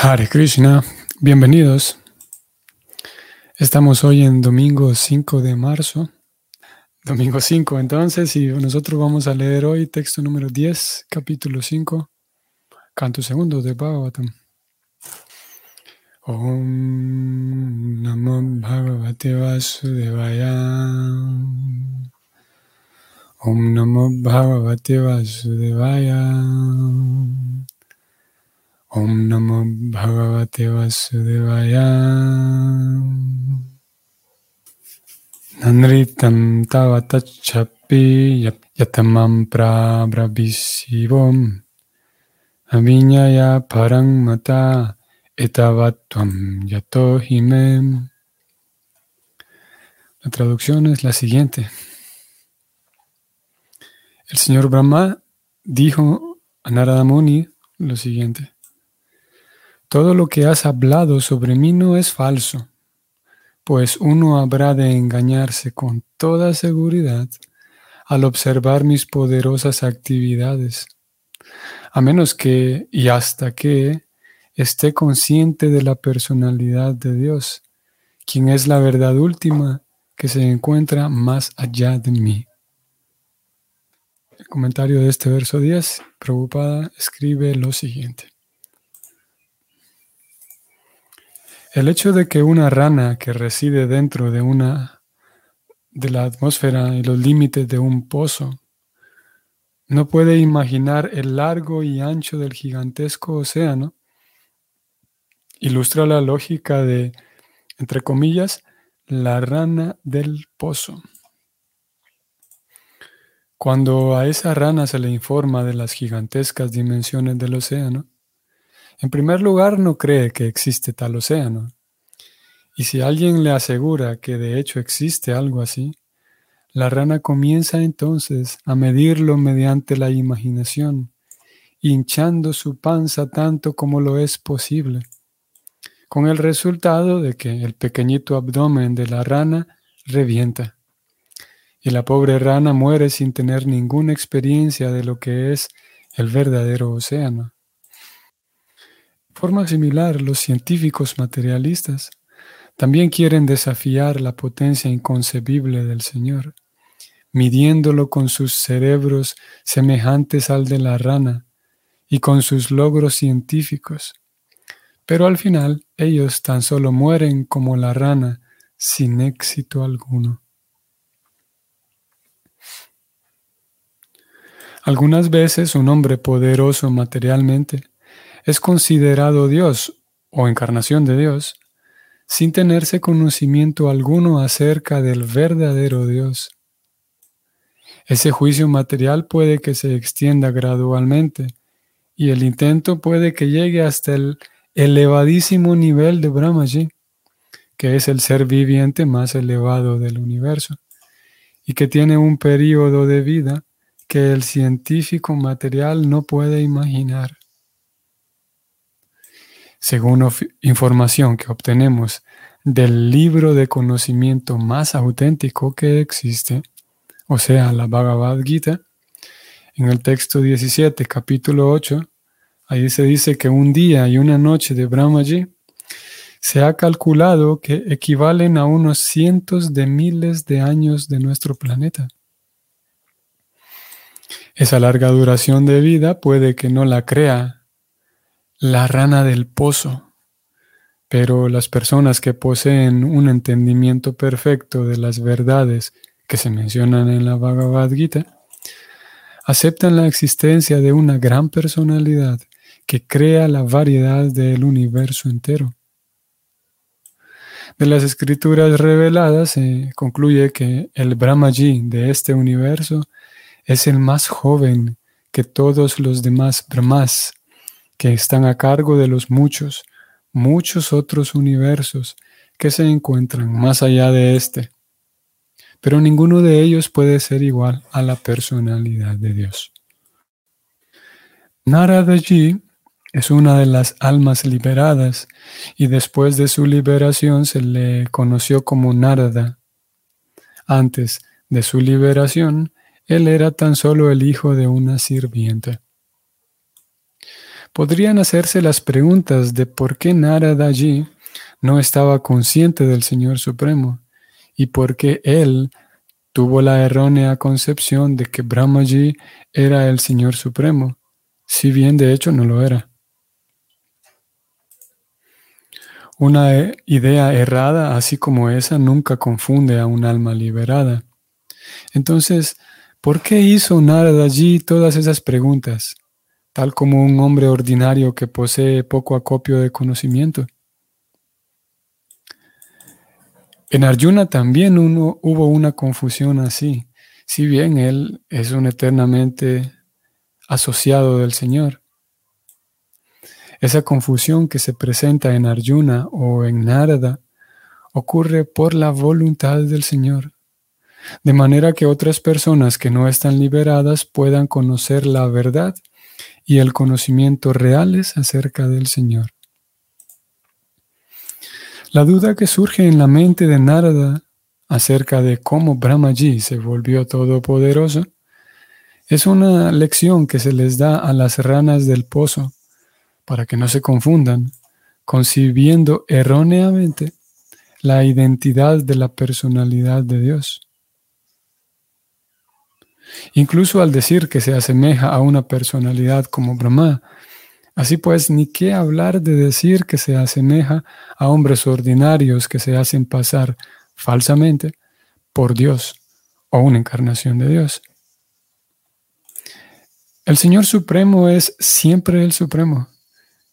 Hare Krishna, bienvenidos. Estamos hoy en domingo 5 de marzo. Domingo 5 entonces y nosotros vamos a leer hoy texto número 10, capítulo 5, canto segundo de Bhagavatam. Om Namo Bhagavate Vasudevaya. Om Namo Bhagavate Vasudevaya. Om Namo Bhagavate Vasudevaya. Nanritam Tavatachapi Yatamam Prabrabhisivom Aviñaya Parang Mata Etavatvam Yatohimem. La traducción es la siguiente. El señor Brahma dijo a Narada Muni lo siguiente. Todo lo que has hablado sobre mí no es falso, pues uno habrá de engañarse con toda seguridad al observar mis poderosas actividades, a menos que y hasta que esté consciente de la personalidad de Dios, quien es la verdad última que se encuentra más allá de mí. El comentario de este verso 10, Prabhupada escribe lo siguiente. El hecho de que una rana que reside dentro de una de la atmósfera y los límites de un pozo no puede imaginar el largo y ancho del gigantesco océano ilustra la lógica de, entre comillas, la rana del pozo. Cuando a esa rana se le informa de las gigantescas dimensiones del océano, en primer lugar, no cree que existe tal océano. Y si alguien le asegura que de hecho existe algo así, la rana comienza entonces a medirlo mediante la imaginación, hinchando su panza tanto como lo es posible, con el resultado de que el pequeñito abdomen de la rana revienta y la pobre rana muere sin tener ninguna experiencia de lo que es el verdadero océano forma similar, los científicos materialistas también quieren desafiar la potencia inconcebible del Señor, midiéndolo con sus cerebros semejantes al de la rana y con sus logros científicos. Pero al final ellos tan solo mueren como la rana sin éxito alguno. Algunas veces un hombre poderoso materialmente es considerado Dios o encarnación de Dios sin tenerse conocimiento alguno acerca del verdadero Dios. Ese juicio material puede que se extienda gradualmente y el intento puede que llegue hasta el elevadísimo nivel de Brahmaji, que es el ser viviente más elevado del universo y que tiene un periodo de vida que el científico material no puede imaginar. Según información que obtenemos del libro de conocimiento más auténtico que existe, o sea, la Bhagavad Gita, en el texto 17, capítulo 8, ahí se dice que un día y una noche de Brahmaji se ha calculado que equivalen a unos cientos de miles de años de nuestro planeta. Esa larga duración de vida puede que no la crea la rana del pozo. Pero las personas que poseen un entendimiento perfecto de las verdades que se mencionan en la Bhagavad Gita, aceptan la existencia de una gran personalidad que crea la variedad del universo entero. De las escrituras reveladas se concluye que el Brahmaji de este universo es el más joven que todos los demás Brahmas que están a cargo de los muchos, muchos otros universos que se encuentran más allá de este. Pero ninguno de ellos puede ser igual a la personalidad de Dios. Naradaji es una de las almas liberadas y después de su liberación se le conoció como Narada. Antes de su liberación, él era tan solo el hijo de una sirviente. Podrían hacerse las preguntas de por qué Narada allí no estaba consciente del Señor Supremo y por qué él tuvo la errónea concepción de que Brahmaji era el Señor Supremo, si bien de hecho no lo era. Una idea errada, así como esa, nunca confunde a un alma liberada. Entonces, ¿por qué hizo Narada allí todas esas preguntas, tal como un hombre ordinario que posee poco acopio de conocimiento? En Arjuna también uno, hubo una confusión así, si bien él es un eternamente asociado del Señor. Esa confusión que se presenta en Arjuna o en Narada ocurre por la voluntad del Señor, de manera que otras personas que no están liberadas puedan conocer la verdad y el conocimiento reales acerca del Señor. La duda que surge en la mente de Narada acerca de cómo Brahmaji se volvió todopoderoso es una lección que se les da a las ranas del pozo para que no se confundan, concibiendo erróneamente la identidad de la personalidad de Dios. Incluso al decir que se asemeja a una personalidad como Brahma, Así pues, ni qué hablar de decir que se asemeja a hombres ordinarios que se hacen pasar falsamente por Dios o una encarnación de Dios. El Señor Supremo es siempre el Supremo.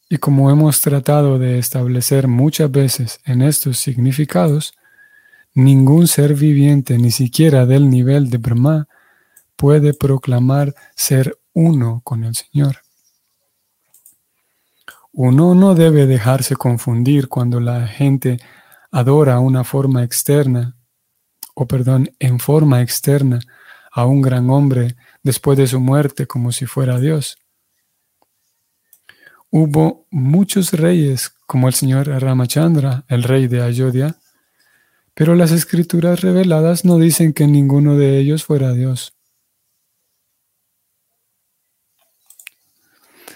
Y como hemos tratado de establecer muchas veces en estos significados, ningún ser viviente, ni siquiera del nivel de Brahma, puede proclamar ser uno con el Señor. Uno no debe dejarse confundir cuando la gente adora una forma externa, o perdón, en forma externa a un gran hombre después de su muerte como si fuera Dios. Hubo muchos reyes como el señor Ramachandra, el rey de Ayodhya, pero las escrituras reveladas no dicen que ninguno de ellos fuera Dios.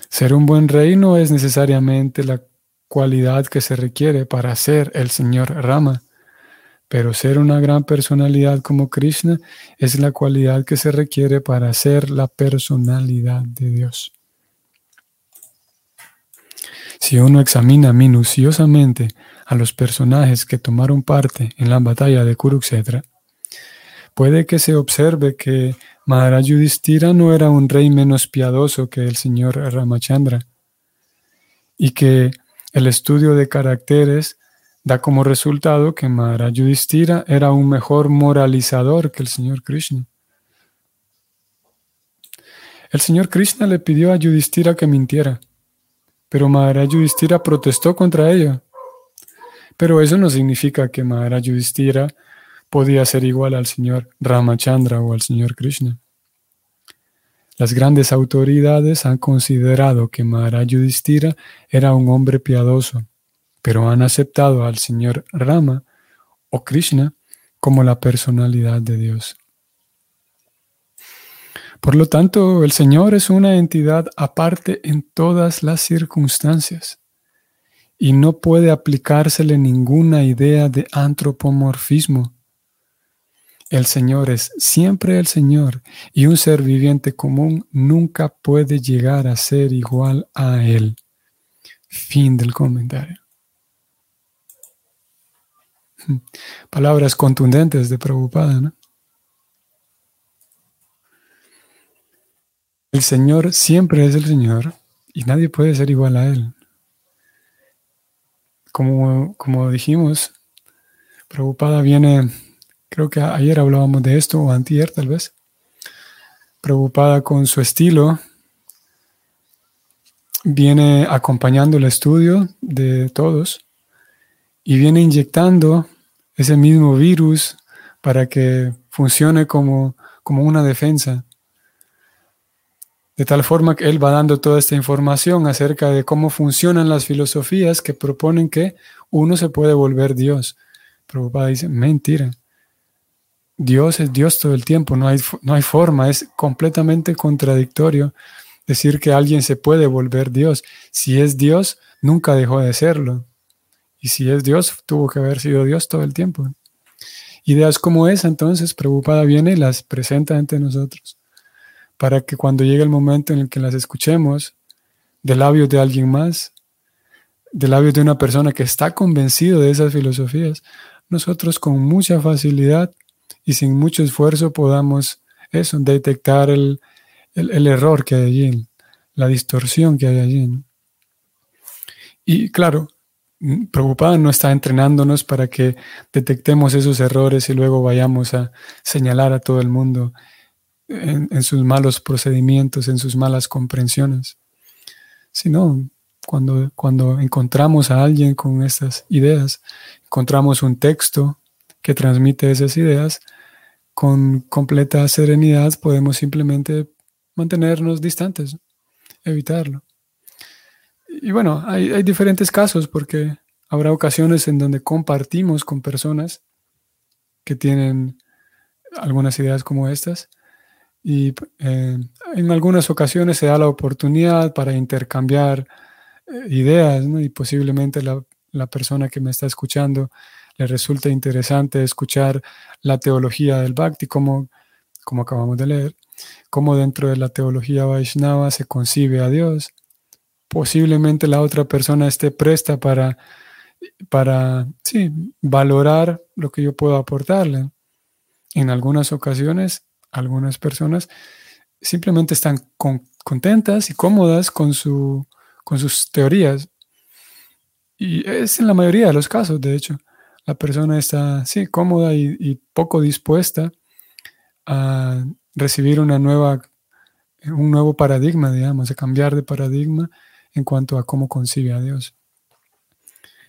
Ser un buen rey no es necesariamente la cualidad que se requiere para ser el señor Rama, pero ser una gran personalidad como Krishna es la cualidad que se requiere para ser la personalidad de Dios. Si uno examina minuciosamente a los personajes que tomaron parte en la batalla de Kurukshetra, puede que se observe que Maharaj Yudhishthira no era un rey menos piadoso que el señor Ramachandra y que el estudio de caracteres da como resultado que Maharaj Yudhishthira era un mejor moralizador que el señor Krishna. El señor Krishna le pidió a Yudhishthira que mintiera, pero Maharaj Yudhishthira protestó contra ello. Pero eso no significa que Maharaj Yudhishthira podía ser igual al señor Ramachandra o al señor Krishna. Las grandes autoridades han considerado que Maharaj Yudhishthira era un hombre piadoso, pero han aceptado al señor Rama o Krishna como la personalidad de Dios. Por lo tanto, el Señor es una entidad aparte en todas las circunstancias y no puede aplicársele ninguna idea de antropomorfismo el Señor es siempre el Señor y un ser viviente común nunca puede llegar a ser igual a Él. Fin del comentario. Palabras contundentes de Prabhupada. El Señor siempre es el Señor y nadie puede ser igual a Él. Como, como dijimos, Prabhupada viene Creo que ayer hablábamos de esto, o antier tal vez. Preocupada con su estilo, viene acompañando el estudio de todos y viene inyectando ese mismo virus para que funcione como, como una defensa. De tal forma que él va dando toda esta información acerca de cómo funcionan las filosofías que proponen que uno se puede volver Dios. Preocupada dice, mentira. Dios es Dios todo el tiempo, no hay, no hay forma, es completamente contradictorio decir que alguien se puede volver Dios. Si es Dios, nunca dejó de serlo. Y si es Dios, tuvo que haber sido Dios todo el tiempo. Ideas como esa, entonces, preocupada viene y las presenta ante nosotros, para que cuando llegue el momento en el que las escuchemos de labios de alguien más, de labios de una persona que está convencido de esas filosofías, nosotros con mucha facilidad y sin mucho esfuerzo podamos eso, detectar el, el, error que hay allí, la distorsión que hay allí. Y claro, mm, preocupada no está entrenándonos para que detectemos esos errores y luego vayamos a señalar a todo el mundo en, sus malos procedimientos, en sus malas comprensiones, sino cuando, cuando encontramos a alguien con estas ideas, encontramos un texto que transmite esas ideas, con completa serenidad podemos simplemente mantenernos distantes, evitarlo. Y bueno, hay, diferentes casos porque habrá ocasiones en donde compartimos con personas que tienen algunas ideas como estas y eh, en algunas ocasiones se da la oportunidad para intercambiar eh, ideas y posiblemente la, la, persona que me está escuchando le resulta interesante escuchar la teología del Bhakti como, como acabamos de leer cómo dentro de la teología Vaishnava se concibe a Dios. Posiblemente la otra persona esté presta para, para sí, valorar lo que yo puedo aportarle. En algunas ocasiones, algunas personas simplemente están contentas y cómodas con, su, con sus teorías. Y es en la mayoría de los casos, de hecho. La persona está, sí, cómoda y poco dispuesta a recibir una nueva, un nuevo paradigma, digamos, de cambiar de paradigma en cuanto a cómo concibe a Dios.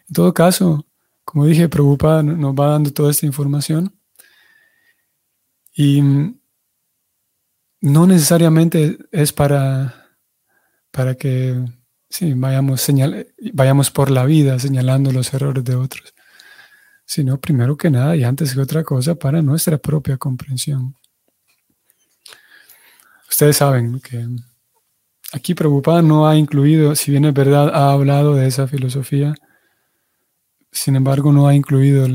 En todo caso, como dije, preocupada nos va dando toda esta información y no necesariamente es para, para que vayamos, señal, vayamos por la vida señalando los errores de otros, sino primero que nada y antes que otra cosa para nuestra propia comprensión. Ustedes saben que aquí Preocupada no ha incluido, si bien es verdad, ha hablado de esa filosofía, sin embargo no ha incluido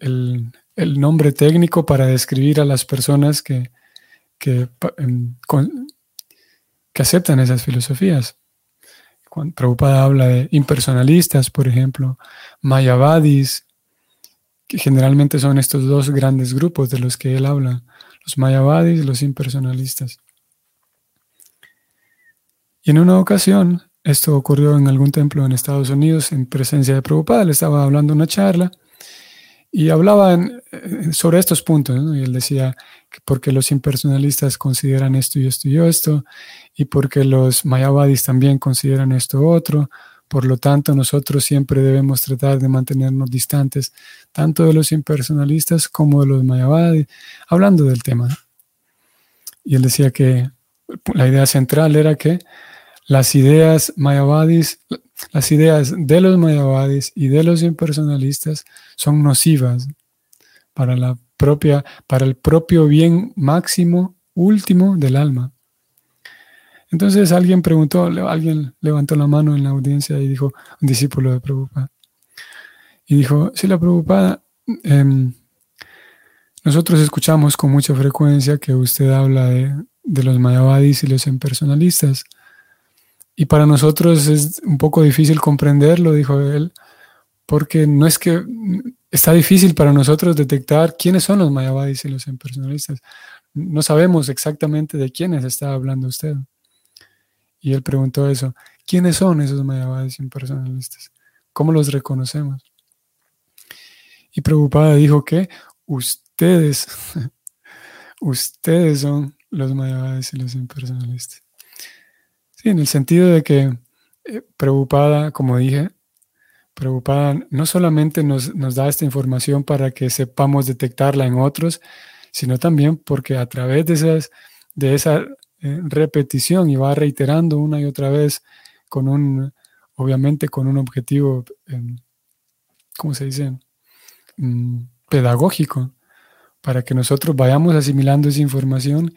el, nombre técnico para describir a las personas que, que, em, que aceptan esas filosofías. Cuando Prabhupada habla de impersonalistas, por ejemplo, mayavadis, generalmente son estos dos grandes grupos de los que él habla los mayavadis, los impersonalistas. Y en una ocasión, esto ocurrió en algún templo en Estados Unidos en presencia de Prabhupada, le estaba hablando una charla y hablaba sobre estos puntos, y él decía que porque los impersonalistas consideran esto y esto y esto, y porque los mayavadis también consideran esto otro, por lo tanto, nosotros siempre debemos tratar de mantenernos distantes tanto de los impersonalistas como de los mayavadis, hablando del tema. Y él decía que la idea central era que las ideas mayavadis, las ideas de los mayavadis y de los impersonalistas son nocivas para la propia, para el propio bien máximo último del alma. Entonces alguien preguntó, alguien levantó la mano en la audiencia y dijo, un discípulo de Prabhupada, y dijo, si la Prabhupada, em, nosotros escuchamos con mucha frecuencia que usted habla de, de los mayavadis y los impersonalistas, y para nosotros es un poco difícil comprenderlo, dijo él, porque no es que está difícil para nosotros detectar quiénes son los mayavadis y los impersonalistas. No sabemos exactamente de quiénes está hablando usted. Y él preguntó eso, ¿quiénes son esos mayavadis impersonalistas? ¿Cómo los reconocemos? Y preocupada dijo que ustedes, ustedes son los mayavadis y los impersonalistas. Sí, en el sentido de que eh, preocupada, como dije, preocupada no solamente nos, nos da esta información para que sepamos detectarla en otros, sino también porque a través de, esas, de esa eh, repetición y va reiterando una y otra vez con un, obviamente con un objetivo, em, ¿cómo se dice? Mm, pedagógico, para que nosotros vayamos asimilando esa información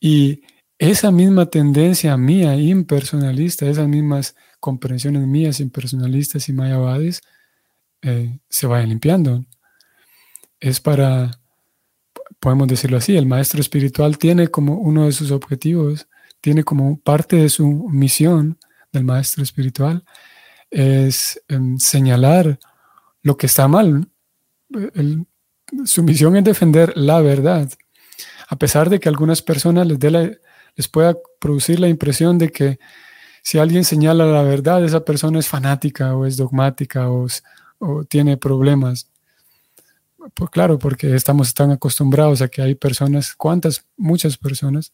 y esa misma tendencia mía impersonalista, esas mismas comprensiones mías impersonalistas y mayavadis eh, se vayan limpiando. Es para, podemos decirlo así, el maestro espiritual tiene como uno de sus objetivos, tiene como parte de su misión del maestro espiritual, es em, señalar lo que está mal. su misión es defender la verdad. A pesar de que algunas personas les, les pueda producir la impresión de que si alguien señala la verdad, esa persona es fanática o es dogmática o, tiene problemas. Pues claro, porque estamos tan acostumbrados a que hay personas, cuántas, muchas personas,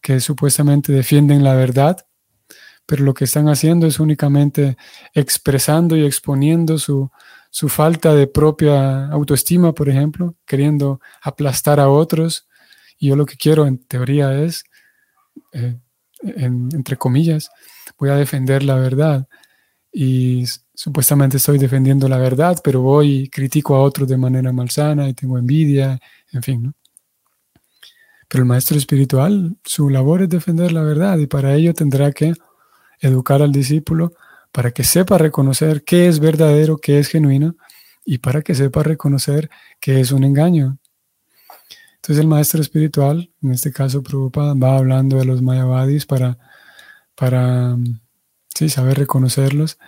que supuestamente defienden la verdad, pero lo que están haciendo es únicamente expresando y exponiendo su, falta de propia autoestima, por ejemplo, queriendo aplastar a otros. Y yo lo que quiero en teoría es, eh, entre comillas, voy a defender la verdad. Y supuestamente estoy defendiendo la verdad, pero voy y critico a otros de manera malsana y tengo envidia, en fin. ¿no? Pero el maestro espiritual, su labor es defender la verdad y para ello tendrá que educar al discípulo para que sepa reconocer qué es verdadero, qué es genuino y para que sepa reconocer qué es un engaño. Entonces el maestro espiritual, en este caso Prabhupada, va hablando de los mayavadis para para sí, saber reconocerlos.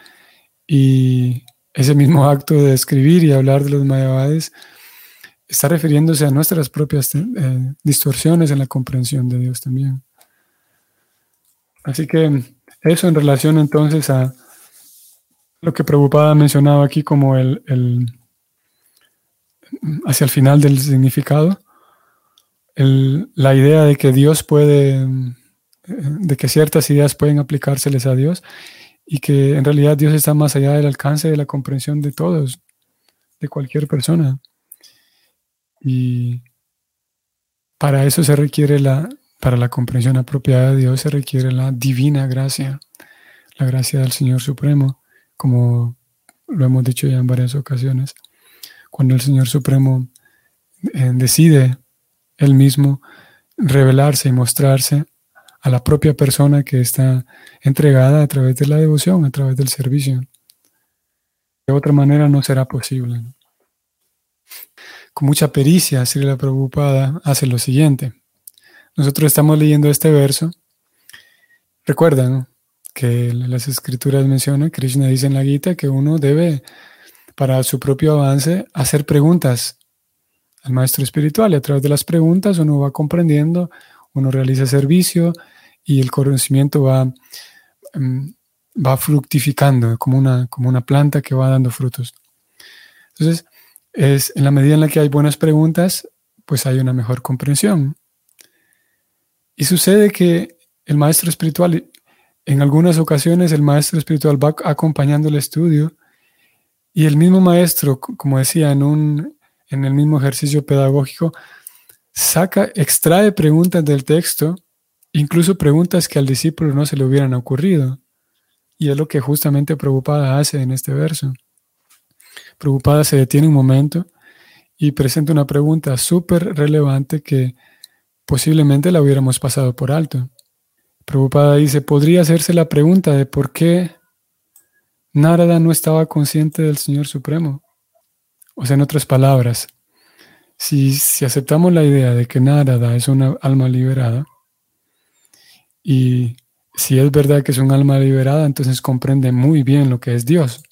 Y ese mismo acto de escribir y hablar de los mayavadis está refiriéndose a nuestras propias eh, distorsiones en la comprensión de Dios también. Así que eso en relación entonces a lo que Prabhupada mencionaba aquí como el, el hacia el final del significado, el, la idea de que Dios puede de que ciertas ideas pueden aplicárseles a Dios y que en realidad Dios está más allá del alcance de la comprensión de todos, de cualquier persona. Y para eso se requiere la, para la comprensión apropiada de Dios se requiere la divina gracia, la gracia del Señor Supremo, como lo hemos dicho ya en varias ocasiones. Cuando el Señor Supremo eh, decide él mismo revelarse y mostrarse a la propia persona que está entregada a través de la devoción, a través del servicio. De otra manera no será posible. Con mucha pericia, Sri la Prabhupada hace lo siguiente. Nosotros estamos leyendo este verso. Recuerdan que las escrituras mencionan, Krishna dice en la Gita, que uno debe, para su propio avance, hacer preguntas al maestro espiritual y a través de las preguntas uno va comprendiendo, uno realiza servicio y el conocimiento va, em, va fructificando como una, como una planta que va dando frutos. Entonces, es en la medida en la que hay buenas preguntas, pues hay una mejor comprensión. Y sucede que el maestro espiritual, en algunas ocasiones el maestro espiritual va acompañando el estudio y el mismo maestro, como decía en, un, en el mismo ejercicio pedagógico, saca, extrae preguntas del texto Incluso preguntas que al discípulo no se le hubieran ocurrido. Y es lo que justamente Prabhupada hace en este verso. Prabhupada se detiene un momento y presenta una pregunta súper relevante que posiblemente la hubiéramos pasado por alto. Prabhupada dice, podría hacerse la pregunta de por qué Narada no estaba consciente del Señor Supremo. O sea, en otras palabras, si, si aceptamos la idea de que Narada es una alma liberada, y si es verdad que es un alma liberada, entonces comprende muy bien lo que es Dios.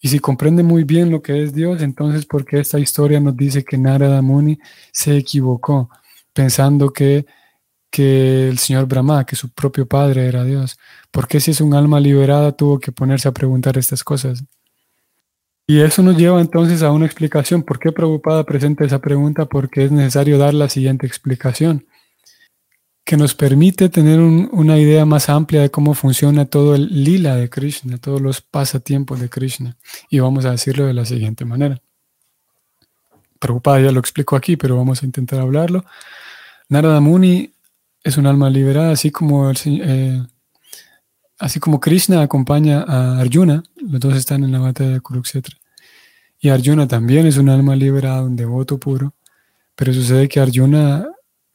Y si comprende muy bien lo que es Dios, entonces ¿por qué esta historia nos dice que Narada Muni se equivocó pensando que, que el señor Brahma, que su propio padre era Dios? ¿Por qué si es un alma liberada tuvo que ponerse a preguntar estas cosas? Y eso nos lleva entonces a una explicación. ¿Por qué Prabhupada presenta esa pregunta? Porque es necesario dar la siguiente explicación que nos permite tener una idea más amplia de cómo funciona todo el lila de Krishna, todos los pasatiempos de Krishna. Y vamos a decirlo de la siguiente manera. Prabhupada ya lo explicó aquí, pero vamos a intentar hablarlo. Narada Muni es un alma liberada, así como, eh, así como Krishna acompaña a Arjuna, los dos están en la batalla de Kurukshetra. Y Arjuna también es un alma liberada, un devoto puro, pero sucede que Arjuna,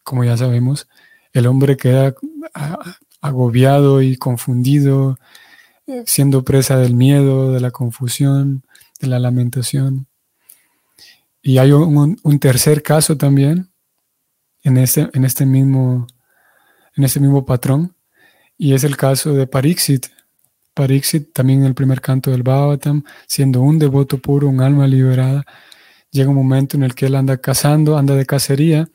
como ya sabemos, el hombre queda agobiado y confundido, siendo presa del miedo, de la confusión, de la lamentación. Y hay un, tercer caso también en este, en, este mismo, en este mismo patrón, y es el caso de Parixit. Parixit, también en el primer canto del Bhavatam, siendo un devoto puro, un alma liberada, llega un momento en el que él anda cazando, anda de cacería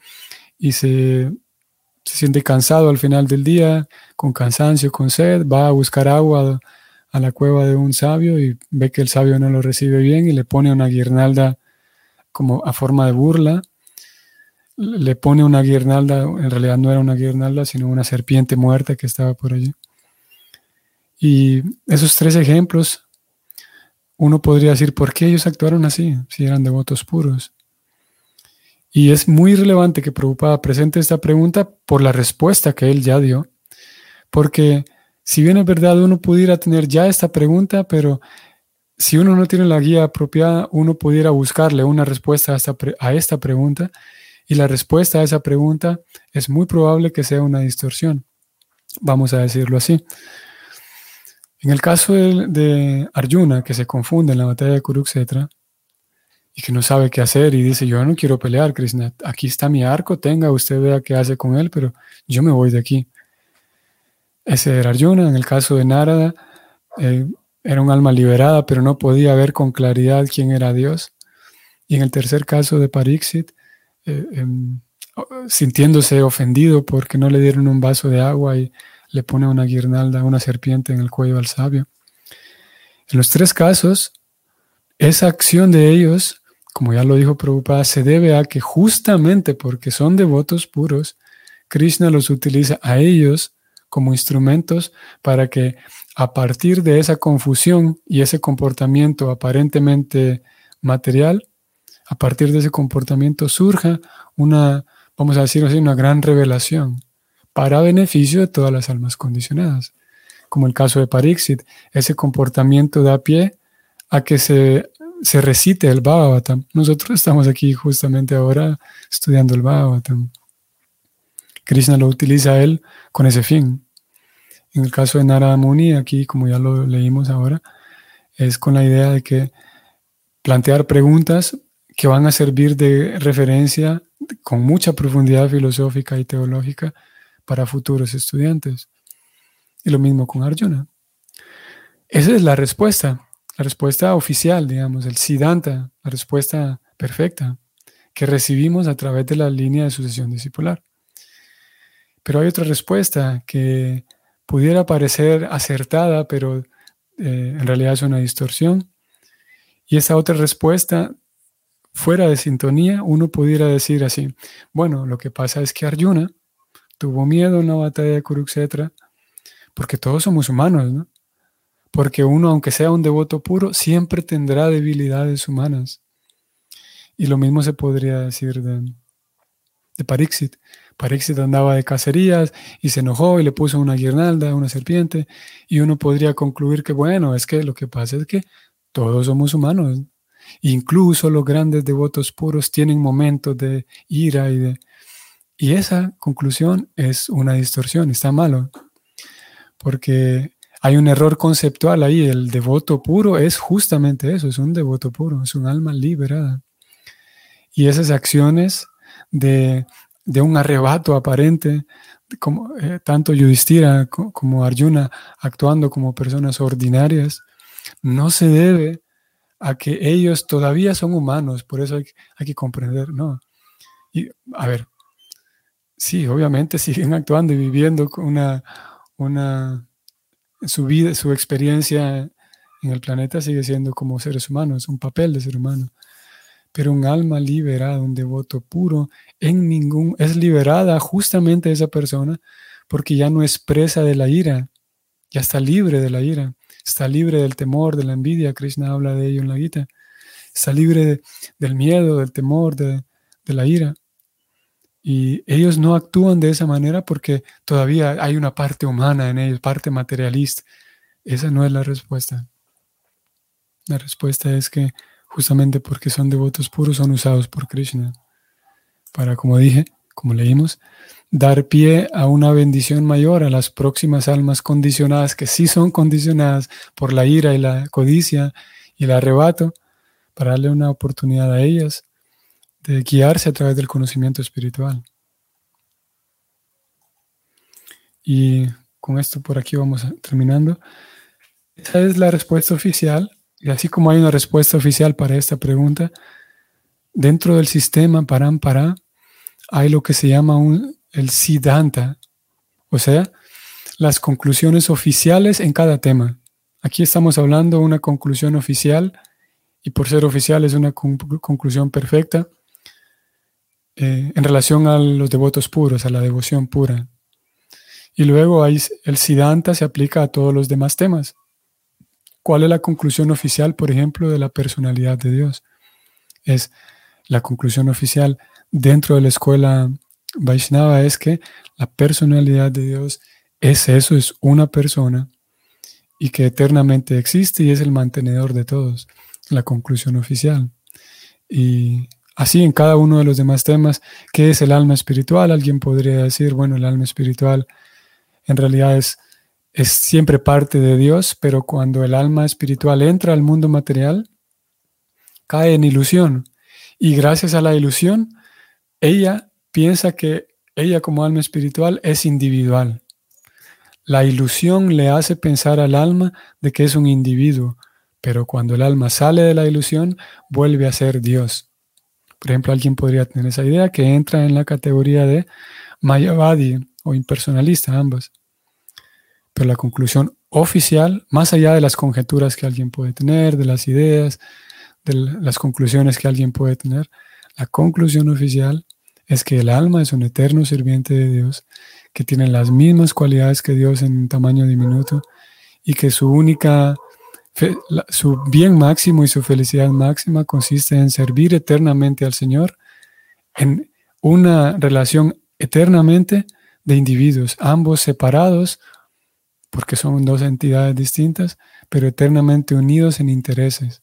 y se, siente cansado al final del día, con cansancio, con sed, va a buscar agua a la cueva de un sabio y ve que el sabio no lo recibe bien y le pone una guirnalda como a forma de burla. Le pone una guirnalda, en realidad no era una guirnalda, sino una serpiente muerta que estaba por allí. Y esos tres ejemplos, uno podría decir, ¿por qué ellos actuaron así, si eran devotos puros? Y es muy relevante que Prabhupada presente esta pregunta por la respuesta que él ya dio, porque si bien es verdad uno pudiera tener ya esta pregunta, pero si uno no tiene la guía apropiada, uno pudiera buscarle una respuesta a esta, a esta pregunta y la respuesta a esa pregunta es muy probable que sea una distorsión. Vamos a decirlo así. En el caso de, Arjuna, que se confunde en la batalla de Kurukshetra y que no sabe qué hacer y dice, yo no quiero pelear, Krishna, aquí está mi arco, tenga, usted vea qué hace con él, pero yo me voy de aquí. Ese era Arjuna. En el caso de Narada, eh, era un alma liberada, pero no podía ver con claridad quién era Dios. Y en el tercer caso de Parixit, eh, em, sintiéndose ofendido porque no le dieron un vaso de agua y le pone una guirnalda, una serpiente en el cuello al sabio. En los tres casos, esa acción de ellos, como ya lo dijo Prabhupada, se debe a que justamente porque son devotos puros, Krishna los utiliza a ellos como instrumentos para que a partir de esa confusión y ese comportamiento aparentemente material, a partir de ese comportamiento surja una, vamos a decir así, una gran revelación para beneficio de todas las almas condicionadas. Como el caso de Parixit, ese comportamiento da pie a que se, se recite el Bhagavatam. Nosotros estamos aquí justamente ahora estudiando el Bhagavatam. Krishna lo utiliza él con ese fin. En el caso de Narada Muni, aquí como ya lo leímos ahora, es con la idea de que plantear preguntas que van a servir de referencia con mucha profundidad filosófica y teológica para futuros estudiantes. Y lo mismo con Arjuna. Esa es la respuesta, la respuesta oficial, digamos, el Siddhanta, la respuesta perfecta que recibimos a través de la línea de sucesión discipular. Pero hay otra respuesta que pudiera parecer acertada, pero eh, en realidad es una distorsión. Y esa otra respuesta, fuera de sintonía, uno pudiera decir así, bueno, lo que pasa es que Arjuna tuvo miedo en la batalla de Kurukshetra, porque todos somos humanos, ¿no? Porque uno, aunque sea un devoto puro, siempre tendrá debilidades humanas. Y lo mismo se podría decir de, de Parixit. Parixit andaba de cacerías y se enojó y le puso una guirnalda, una serpiente, y uno podría concluir que, bueno, es que lo que pasa es que todos somos humanos. Incluso los grandes devotos puros tienen momentos de ira y de... Y esa conclusión es una distorsión, está malo, porque hay un error conceptual ahí. El devoto puro es justamente eso, es un devoto puro, es un alma liberada. Y esas acciones de, un arrebato aparente, como, eh, tanto Yudhishthira como Arjuna actuando como personas ordinarias, no se debe a que ellos todavía son humanos, por eso hay, que comprender, ¿no? Y, a ver, sí, obviamente siguen actuando y viviendo una, una, su vida, su experiencia en el planeta sigue siendo como seres humanos, un papel de ser humano. Pero un alma liberada, un devoto puro, en ningún, es liberada justamente esa persona porque ya no es presa de la ira, ya está libre de la ira, está libre del temor, de la envidia, Krishna habla de ello en la Gita, está libre del miedo, del temor, de, de la ira. Y ellos no actúan de esa manera porque todavía hay una parte humana en ellos, parte materialista. Esa no es la respuesta. La respuesta es que justamente porque son devotos puros, son usados por Krishna para, como dije, como leímos, dar pie a una bendición mayor a las próximas almas condicionadas, que sí son condicionadas por la ira y la codicia y el arrebato, para darle una oportunidad a ellas de guiarse a través del conocimiento espiritual. Y con esto por aquí vamos terminando. Esa es la respuesta oficial. Y así como hay una respuesta oficial para esta pregunta, dentro del sistema Parampara hay lo que se llama un, el Siddhanta, o sea, las conclusiones oficiales en cada tema. Aquí estamos hablando de una conclusión oficial y por ser oficial es una conclusión perfecta eh, en relación a los devotos puros, a la devoción pura. Y luego hay, el Siddhanta se aplica a todos los demás temas. ¿Cuál es la conclusión oficial, por ejemplo, de la personalidad de Dios? Es la conclusión oficial dentro de la escuela Vaishnava es que la personalidad de Dios es eso, es una persona y que eternamente existe y es el mantenedor de todos, la conclusión oficial. Y así en cada uno de los demás temas, ¿qué es el alma espiritual? Alguien podría decir, bueno, el alma espiritual en realidad es es siempre parte de Dios, pero cuando el alma espiritual entra al mundo material, cae en ilusión. Y gracias a la ilusión, ella piensa que ella como alma espiritual es individual. La ilusión le hace pensar al alma de que es un individuo, pero cuando el alma sale de la ilusión, vuelve a ser Dios. Por ejemplo, alguien podría tener esa idea que entra en la categoría de Mayavadi o impersonalista, ambas. Pero la conclusión oficial, más allá de las conjeturas que alguien puede tener, de las ideas, de las conclusiones que alguien puede tener, la conclusión oficial es que el alma es un eterno sirviente de Dios, que tiene las mismas cualidades que Dios en tamaño diminuto y que su única, su bien máximo y su felicidad máxima consiste en servir eternamente al Señor en una relación eternamente de individuos, ambos separados porque son dos entidades distintas, pero eternamente unidos en intereses.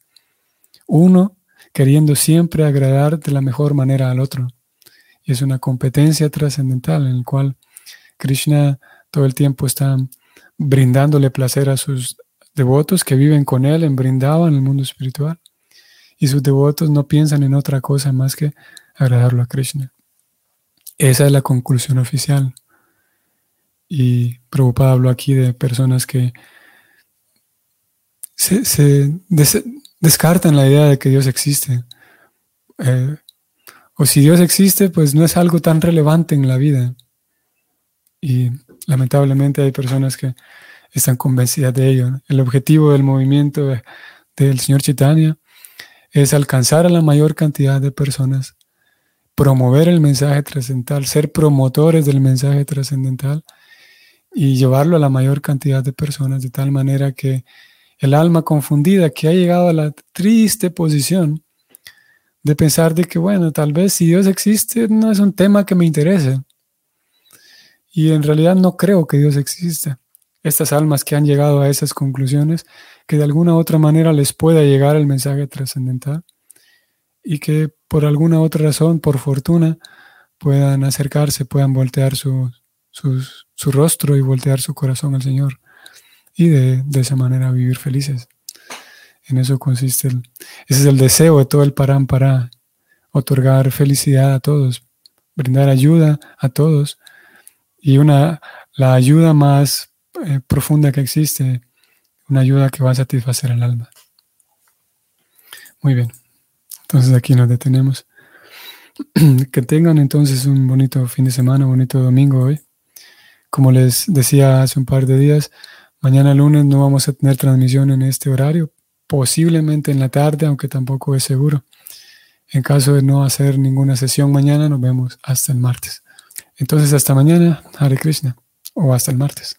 Uno queriendo siempre agradar de la mejor manera al otro. Y es una competencia trascendental en la cual Krishna todo el tiempo está brindándole placer a sus devotos que viven con él en Brindavan, en el mundo espiritual. Y sus devotos no piensan en otra cosa más que agradarlo a Krishna. Esa es la conclusión oficial. Y Prabhupada habló aquí de personas que se, descartan la idea de que Dios existe. Eh, o si Dios existe, pues no es algo tan relevante en la vida. Y lamentablemente hay personas que están convencidas de ello. El objetivo del movimiento del señor Chaitanya es alcanzar a la mayor cantidad de personas, promover el mensaje trascendental, ser promotores del mensaje trascendental y llevarlo a la mayor cantidad de personas de tal manera que el alma confundida que ha llegado a la triste posición de pensar de que, bueno, tal vez si Dios existe no es un tema que me interese. Y en realidad no creo que Dios exista. Estas almas que han llegado a esas conclusiones, que de alguna otra manera les pueda llegar el mensaje trascendental y que por alguna otra razón, por fortuna, puedan acercarse, puedan voltear su, su rostro y voltear su corazón al Señor y de, esa manera vivir felices. En eso consiste ese es el deseo de todo el Parán para otorgar felicidad a todos, brindar ayuda a todos y una la ayuda más eh, profunda que existe, una ayuda que va a satisfacer al alma. Muy bien. Entonces aquí nos detenemos. que tengan entonces un bonito fin de semana, bonito domingo hoy. Como les decía hace un par de días, mañana lunes no vamos a tener transmisión en este horario, posiblemente en la tarde, aunque tampoco es seguro. En caso de no hacer ninguna sesión mañana, nos vemos hasta el martes. Entonces, hasta mañana, Hare Krishna, o hasta el martes.